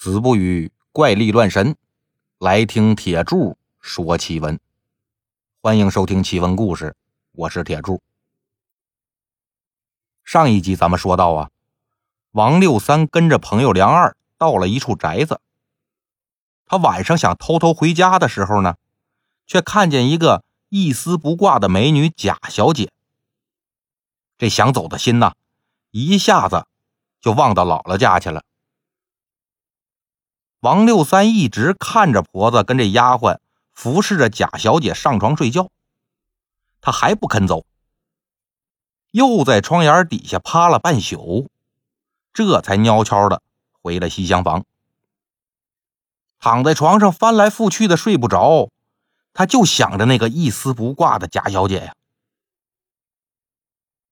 子不语怪力乱神，来听铁柱说奇闻。欢迎收听奇闻故事，我是铁柱。上一集咱们说到啊，王六三跟着朋友梁二到了一处宅子。他晚上想偷偷回家的时候呢，却看见一个一丝不挂的美女贾小姐。这想走的心呐，一下子就忘到姥姥家去了。王六三一直看着婆子跟这丫鬟服侍着贾小姐上床睡觉，他还不肯走，又在窗沿底下趴了半宿，这才悄悄的回了西厢房。躺在床上翻来覆去的睡不着，他就想着那个一丝不挂的贾小姐呀。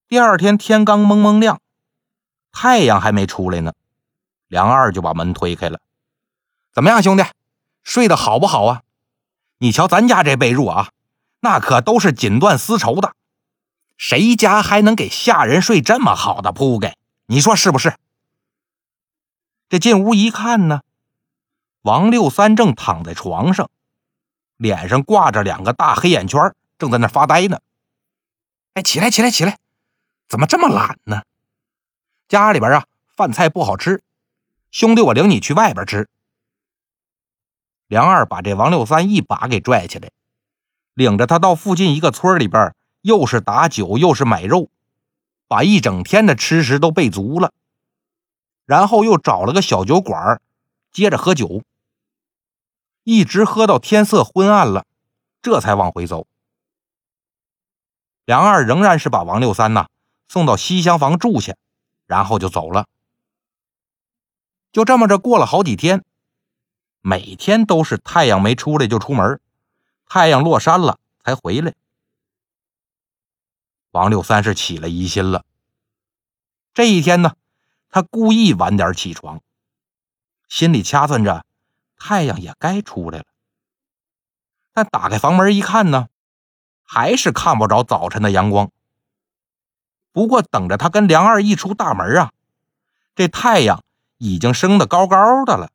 第二天天刚蒙蒙亮，太阳还没出来呢，梁二就把门推开了。怎么样，兄弟，睡得好不好啊？你瞧咱家这被褥啊，那可都是锦缎丝绸的，谁家还能给下人睡这么好的铺盖？你说是不是？这进屋一看呢，王六三正躺在床上，脸上挂着两个大黑眼圈，正在那发呆呢。哎，起来，起来，起来！怎么这么懒呢？家里边啊，饭菜不好吃，兄弟，我领你去外边吃。梁二把这王六三一把给拽起来，领着他到附近一个村里边，又是打酒又是买肉，把一整天的吃食都备足了。然后又找了个小酒馆，接着喝酒，一直喝到天色昏暗了，这才往回走。梁二仍然是把王六三呐送到西厢房住下，然后就走了。就这么着过了好几天。每天都是太阳没出来就出门，太阳落山了才回来。王六三是起了疑心了。这一天呢，他故意晚点起床，心里掐算着太阳也该出来了。但打开房门一看呢，还是看不着早晨的阳光。不过等着他跟梁二一出大门啊，这太阳已经升得高高的了。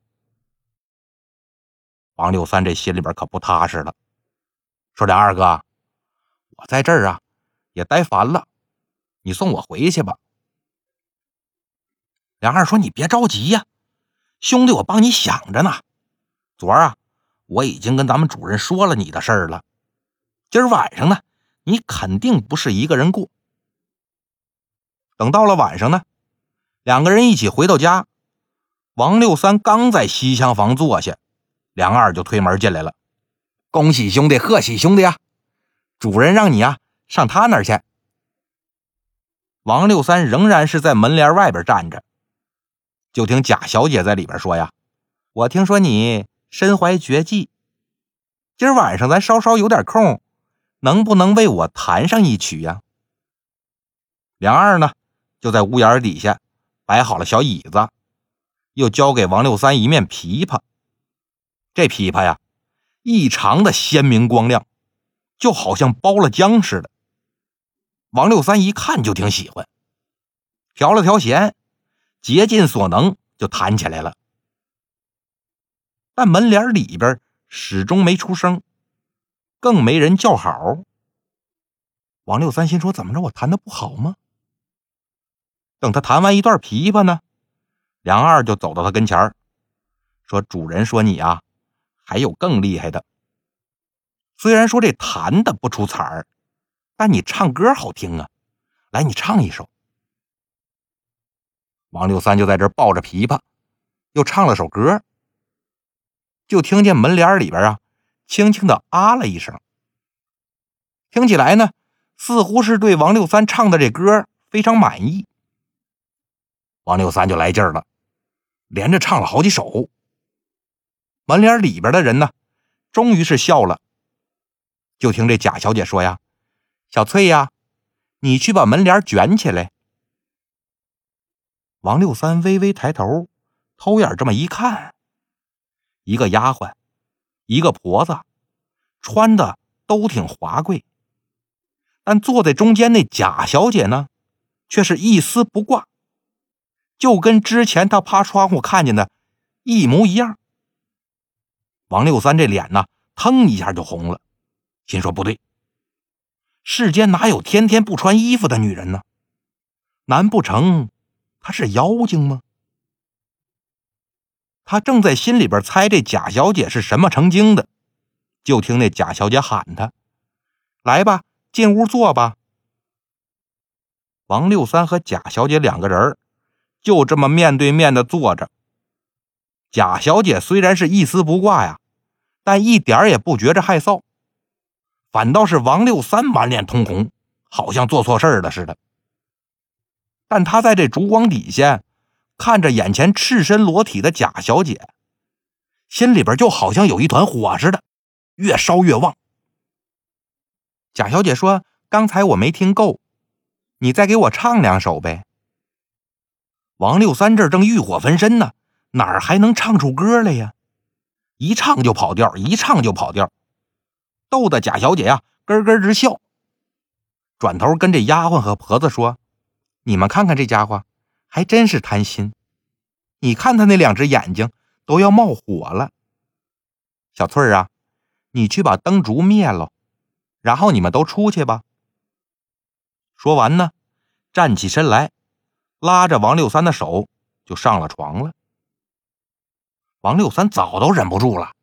王六三这心里边可不踏实了，说：“梁二哥，我在这儿啊，也待烦了，你送我回去吧。”梁二说：“你别着急呀，兄弟，我帮你想着呢。昨儿啊，我已经跟咱们主人说了你的事儿了。今儿晚上呢，你肯定不是一个人过。等到了晚上呢，两个人一起回到家，王六三刚在西厢房坐下。”梁二就推门进来了，恭喜兄弟，贺喜兄弟啊！主人让你啊上他那儿去。王六三仍然是在门帘外边站着，就听贾小姐在里边说呀：“我听说你身怀绝技，今儿晚上咱稍稍有点空，能不能为我弹上一曲呀？”梁二呢就在屋檐底下摆好了小椅子，又交给王六三一面琵琶。这琵琶呀，异常的鲜明光亮，就好像包了浆似的。王六三一看就挺喜欢，调了调弦，竭尽所能就弹起来了。但门帘里边始终没出声，更没人叫好。王六三心说：“怎么着，我弹的不好吗？”等他弹完一段琵琶呢，梁二就走到他跟前说：“主人说你啊。”还有更厉害的。虽然说这弹的不出彩儿，但你唱歌好听啊！来，你唱一首。王六三就在这抱着琵琶，又唱了首歌。就听见门帘里边啊，轻轻的啊了一声。听起来呢，似乎是对王六三唱的这歌非常满意。王六三就来劲儿了，连着唱了好几首。门帘里边的人呢，终于是笑了。就听这贾小姐说呀：“小翠呀，你去把门帘卷起来。”王六三微微抬头，偷眼这么一看，一个丫鬟，一个婆子，穿的都挺华贵，但坐在中间那贾小姐呢，却是一丝不挂，就跟之前他趴窗户看见的一模一样。王六三这脸呢，腾一下就红了，心说不对，世间哪有天天不穿衣服的女人呢？难不成她是妖精吗？他正在心里边猜这贾小姐是什么成精的，就听那贾小姐喊他：“来吧，进屋坐吧。”王六三和贾小姐两个人就这么面对面的坐着。贾小姐虽然是一丝不挂呀，但一点也不觉着害臊，反倒是王六三满脸通红，好像做错事儿了似的。但他在这烛光底下。看着眼前赤身裸体的贾小姐，心里边就好像有一团火似的，越烧越旺。贾小姐说：“刚才我没听够，你再给我唱两首呗。”王六三这正欲火焚身呢，哪儿还能唱出歌来呀？一唱就跑调，一唱就跑调，逗得贾小姐呀咯咯直笑。转头跟这丫鬟和婆子说：“你们看看这家伙。”还真是贪心，你看他那两只眼睛都要冒火了。小翠儿啊，你去把灯烛灭了，然后你们都出去吧。说完呢，站起身来，拉着王六三的手就上了床了。王六三早都忍不住了，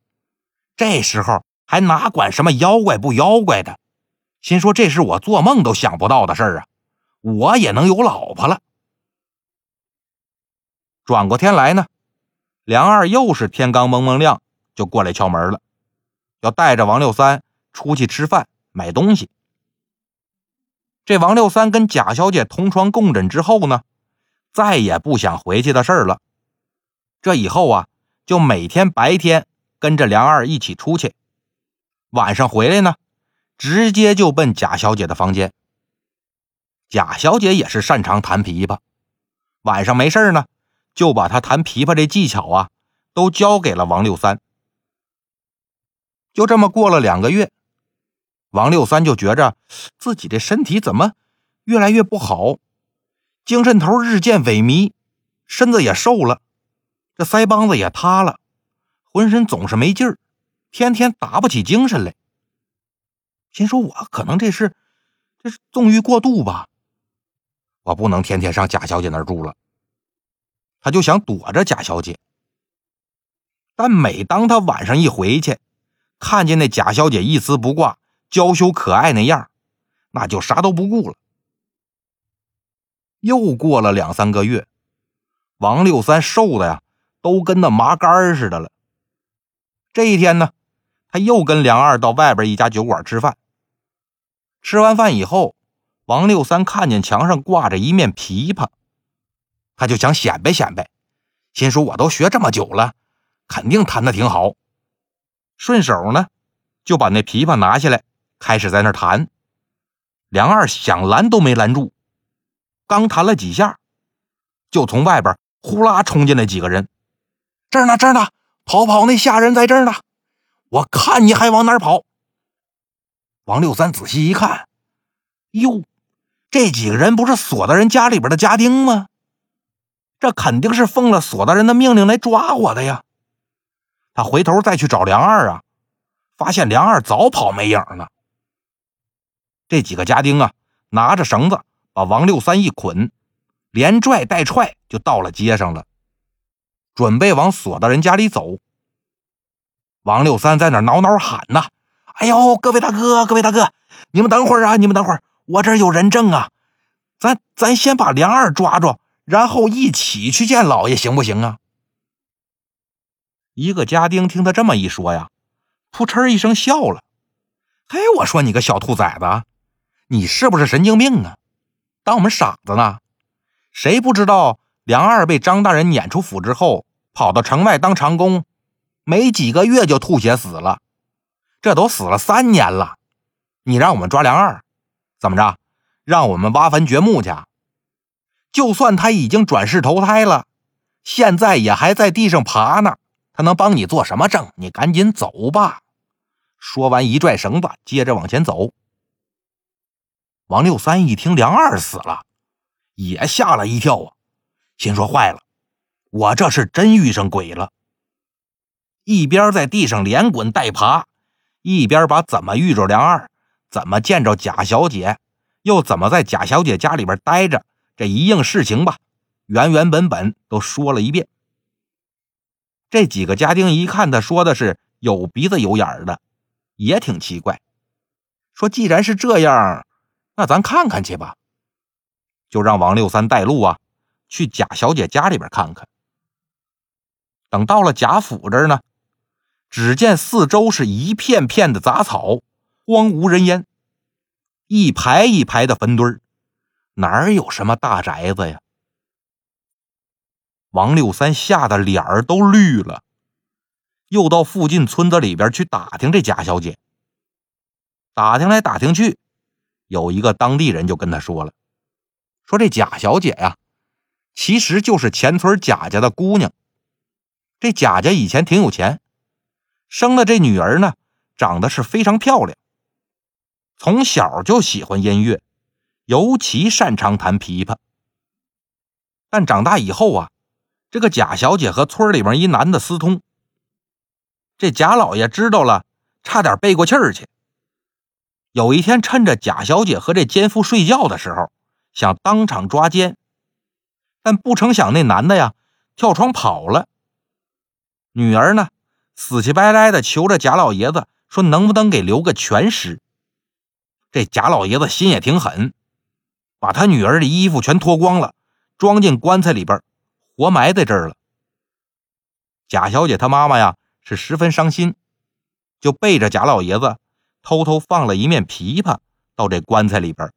这时候还哪管什么妖怪不妖怪的，心说这是我做梦都想不到的事儿啊，我也能有老婆了。转过天来呢，梁二又是天刚蒙蒙亮就过来敲门了，要带着王六三出去吃饭买东西。这王六三跟贾小姐同床共枕之后呢，再也不想回去的事儿了。这以后啊，就每天白天跟着梁二一起出去，晚上回来呢，直接就奔贾小姐的房间。贾小姐也是擅长弹琵琶，晚上没事呢。就把他弹琵琶这技巧啊，都交给了王六三。就这么过了两个月，王六三就觉着自己这身体怎么越来越不好，精神头日渐萎靡，身子也瘦了，这腮帮子也塌了，浑身总是没劲儿，天天打不起精神来。心说：“我可能这是这是纵欲过度吧？我不能天天上贾小姐那儿住了。”他就想躲着贾小姐，但每当他晚上一回去，看见那贾小姐一丝不挂、娇羞可爱那样，那就啥都不顾了。又过了两三个月，王六三瘦的呀，都跟那麻杆似的了。这一天呢，他又跟梁二到外边一家酒馆吃饭。吃完饭以后，王六三看见墙上挂着一面琵琶。他就想显摆显摆，心说我都学这么久了，肯定弹的挺好。顺手呢，就把那琵琶拿下来，开始在那弹。梁二想拦都没拦住，刚弹了几下，就从外边呼啦冲进来几个人。这儿呢，这儿呢，跑跑，那下人在这儿呢，我看你还往哪儿跑？王六三仔细一看，哟，这几个人不是锁大人家里边的家丁吗？这肯定是奉了索大人的命令来抓我的呀！他回头再去找梁二啊，发现梁二早跑没影了。这几个家丁啊，拿着绳子把王六三一捆，连拽带踹就到了街上了，准备往索大人家里走。王六三在那挠挠喊呐：“哎呦，各位大哥，各位大哥，你们等会儿啊，你们等会儿，我这有人证啊，咱咱先把梁二抓住。”然后一起去见老爷，行不行啊？一个家丁听他这么一说呀，扑哧一声笑了。嘿，我说你个小兔崽子，你是不是神经病啊？当我们傻子呢？谁不知道梁二被张大人撵出府之后，跑到城外当长工，没几个月就吐血死了，这都死了三年了。你让我们抓梁二，怎么着？让我们挖坟掘墓去？就算他已经转世投胎了，现在也还在地上爬呢。他能帮你做什么证？你赶紧走吧。说完，一拽绳子，接着往前走。王六三一听梁二死了，也吓了一跳啊，心说坏了，我这是真遇上鬼了。一边在地上连滚带爬，一边把怎么遇着梁二，怎么见着贾小姐，又怎么在贾小姐家里边待着，这一应事情吧，原原本本都说了一遍。这几个家丁一看他说的是有鼻子有眼的，也挺奇怪，说既然是这样，那咱看看去吧。就让王六三带路啊，去贾小姐家里边看看。等到了贾府这儿呢，只见四周是一片片的杂草，荒无人烟，一排一排的坟堆儿，哪有什么大宅子呀？王六三吓得脸儿都绿了，又到附近村子里边去打听这贾小姐。打听来打听去，有一个当地人就跟他说了：“说这贾小姐呀，其实就是前村贾家的姑娘。这贾家以前挺有钱，生的这女儿呢，长得是非常漂亮，从小就喜欢音乐，尤其擅长弹琵琶。但长大以后啊。”这个贾小姐和村里边一男的私通，这贾老爷知道了，差点背过气儿去。有一天，趁着贾小姐和这奸夫睡觉的时候，想当场抓奸，但不成想那男的呀跳窗跑了。女儿呢，死乞白赖的求着贾老爷子说：“能不能给留个全尸？”这贾老爷子心也挺狠，把他女儿的衣服全脱光了，装进棺材里边。活埋在这儿了。贾小姐她妈妈呀是十分伤心，就背着贾老爷子偷偷放了一面琵琶到这棺材里边，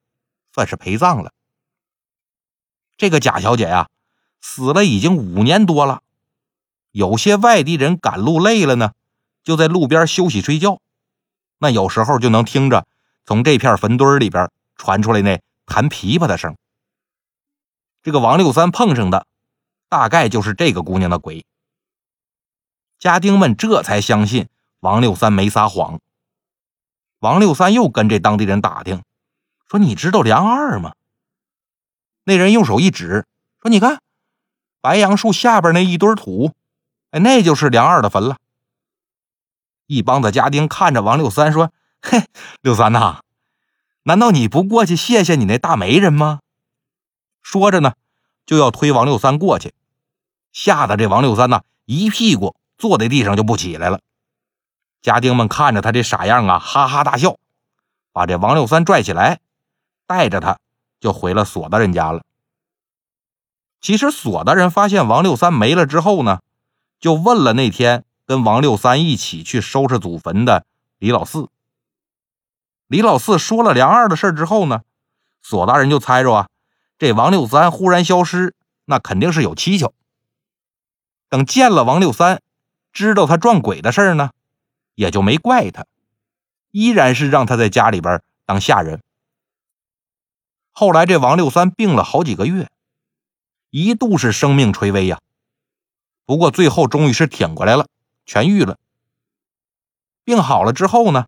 算是陪葬了。这个贾小姐呀死了已经五年多了，有些外地人赶路累了呢，就在路边休息睡觉，那有时候就能听着从这片坟堆里边传出来那弹琵琶的声。这个王六三碰上的。大概就是这个姑娘的鬼。家丁们这才相信王六三没撒谎。王六三又跟这当地人打听，说：“你知道梁二吗？”那人用手一指，说：“你看，白杨树下边那一堆土，哎，那就是梁二的坟了。”一帮子家丁看着王六三说：“嘿，六三呐，难道你不过去谢谢你那大媒人吗？”说着呢，就要推王六三过去。吓得这王六三呐，一屁股坐在地上就不起来了。家丁们看着他这傻样啊，哈哈大笑，把这王六三拽起来，带着他就回了索大人家了。其实索大人发现王六三没了之后呢，就问了那天跟王六三一起去收拾祖坟的李老四。李老四说了梁二的事之后呢，索大人就猜着啊，这王六三忽然消失，那肯定是有蹊跷。等见了王六三，知道他撞鬼的事呢，也就没怪他，依然是让他在家里边当下人。后来这王六三病了好几个月，一度是生命垂危呀。不过最后终于是挺过来了，痊愈了。病好了之后呢，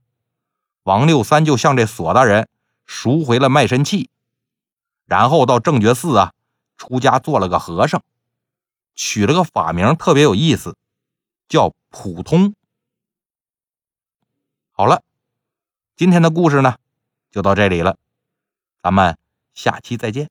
王六三就向这索大人赎回了卖身契，然后到正觉寺啊出家做了个和尚。取了个法名，特别有意思，叫普通。好了，今天的故事呢，就到这里了，咱们下期再见。